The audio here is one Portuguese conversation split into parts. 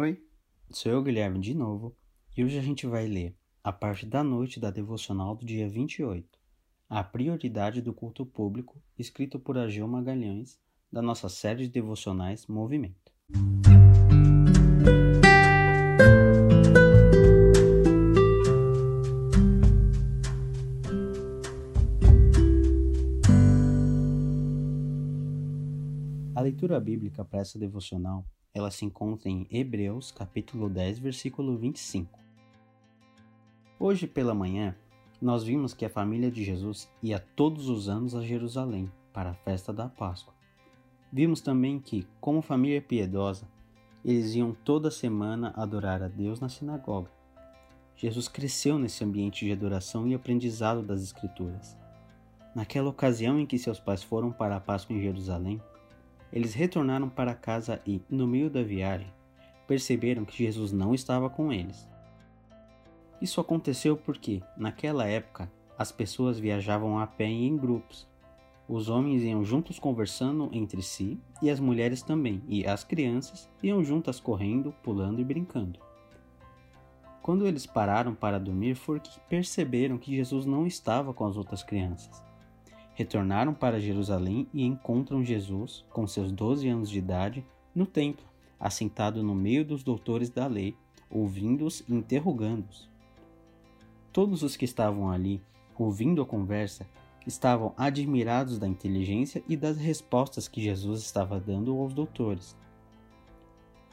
Oi, sou eu, Guilherme, de novo, e hoje a gente vai ler a parte da noite da devocional do dia 28, A Prioridade do Culto Público, escrito por Ageu Magalhães, da nossa série de devocionais Movimento. A leitura bíblica para essa devocional ela se encontra em Hebreus, capítulo 10, versículo 25. Hoje pela manhã, nós vimos que a família de Jesus ia todos os anos a Jerusalém para a festa da Páscoa. Vimos também que, como família piedosa, eles iam toda semana adorar a Deus na sinagoga. Jesus cresceu nesse ambiente de adoração e aprendizado das Escrituras. Naquela ocasião em que seus pais foram para a Páscoa em Jerusalém, eles retornaram para casa e, no meio da viagem, perceberam que Jesus não estava com eles. Isso aconteceu porque, naquela época, as pessoas viajavam a pé e em grupos. Os homens iam juntos conversando entre si e as mulheres também, e as crianças iam juntas correndo, pulando e brincando. Quando eles pararam para dormir, foi que perceberam que Jesus não estava com as outras crianças. Retornaram para Jerusalém e encontram Jesus, com seus doze anos de idade, no templo, assentado no meio dos doutores da lei, ouvindo-os e interrogando-os. Todos os que estavam ali, ouvindo a conversa, estavam admirados da inteligência e das respostas que Jesus estava dando aos doutores.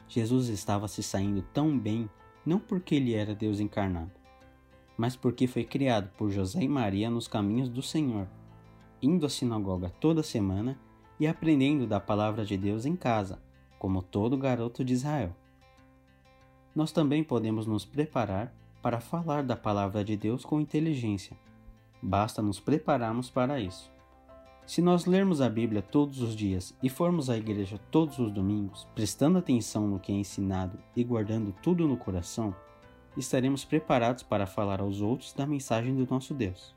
Jesus estava se saindo tão bem não porque ele era Deus encarnado, mas porque foi criado por José e Maria nos caminhos do Senhor indo à sinagoga toda semana e aprendendo da palavra de Deus em casa, como todo garoto de Israel. Nós também podemos nos preparar para falar da palavra de Deus com inteligência. Basta nos prepararmos para isso. Se nós lermos a Bíblia todos os dias e formos à igreja todos os domingos, prestando atenção no que é ensinado e guardando tudo no coração, estaremos preparados para falar aos outros da mensagem do nosso Deus.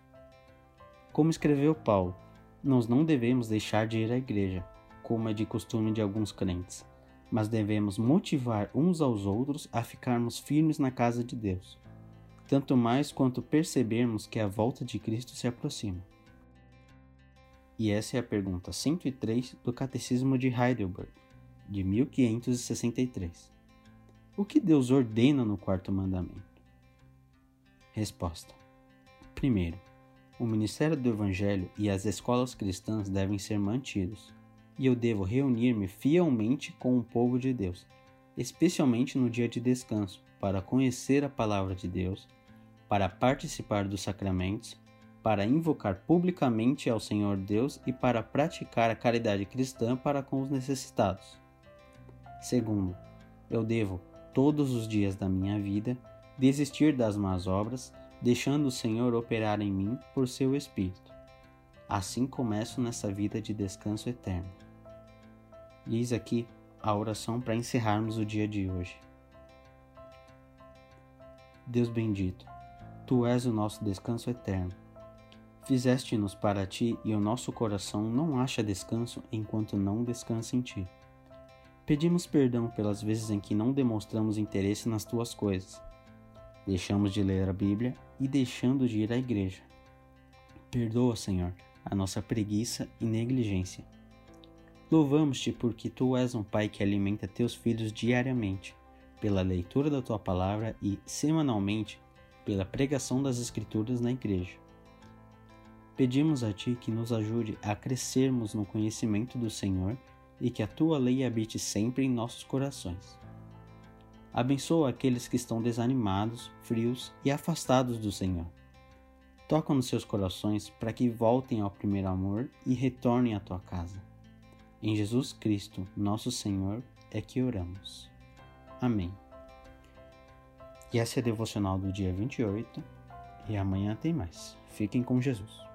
Como escreveu Paulo, nós não devemos deixar de ir à igreja, como é de costume de alguns crentes, mas devemos motivar uns aos outros a ficarmos firmes na casa de Deus, tanto mais quanto percebermos que a volta de Cristo se aproxima. E essa é a pergunta 103 do Catecismo de Heidelberg, de 1563. O que Deus ordena no quarto mandamento? Resposta: Primeiro, o ministério do Evangelho e as escolas cristãs devem ser mantidos, e eu devo reunir-me fielmente com o povo de Deus, especialmente no dia de descanso, para conhecer a palavra de Deus, para participar dos sacramentos, para invocar publicamente ao Senhor Deus e para praticar a caridade cristã para com os necessitados. Segundo, eu devo, todos os dias da minha vida, desistir das más obras deixando o Senhor operar em mim por seu Espírito. Assim começo nessa vida de descanso eterno. Eis aqui a oração para encerrarmos o dia de hoje. Deus bendito, Tu és o nosso descanso eterno. Fizeste-nos para Ti e o nosso coração não acha descanso enquanto não descansa em Ti. Pedimos perdão pelas vezes em que não demonstramos interesse nas Tuas coisas Deixamos de ler a Bíblia e deixando de ir à igreja. Perdoa, Senhor, a nossa preguiça e negligência. Louvamos-te porque tu és um Pai que alimenta teus filhos diariamente, pela leitura da tua palavra e, semanalmente, pela pregação das Escrituras na igreja. Pedimos a Ti que nos ajude a crescermos no conhecimento do Senhor e que a Tua lei habite sempre em nossos corações. Abençoa aqueles que estão desanimados, frios e afastados do Senhor. Toca nos seus corações para que voltem ao primeiro amor e retornem à tua casa. Em Jesus Cristo, nosso Senhor, é que oramos. Amém. E essa é a devocional do dia 28 e amanhã tem mais. Fiquem com Jesus.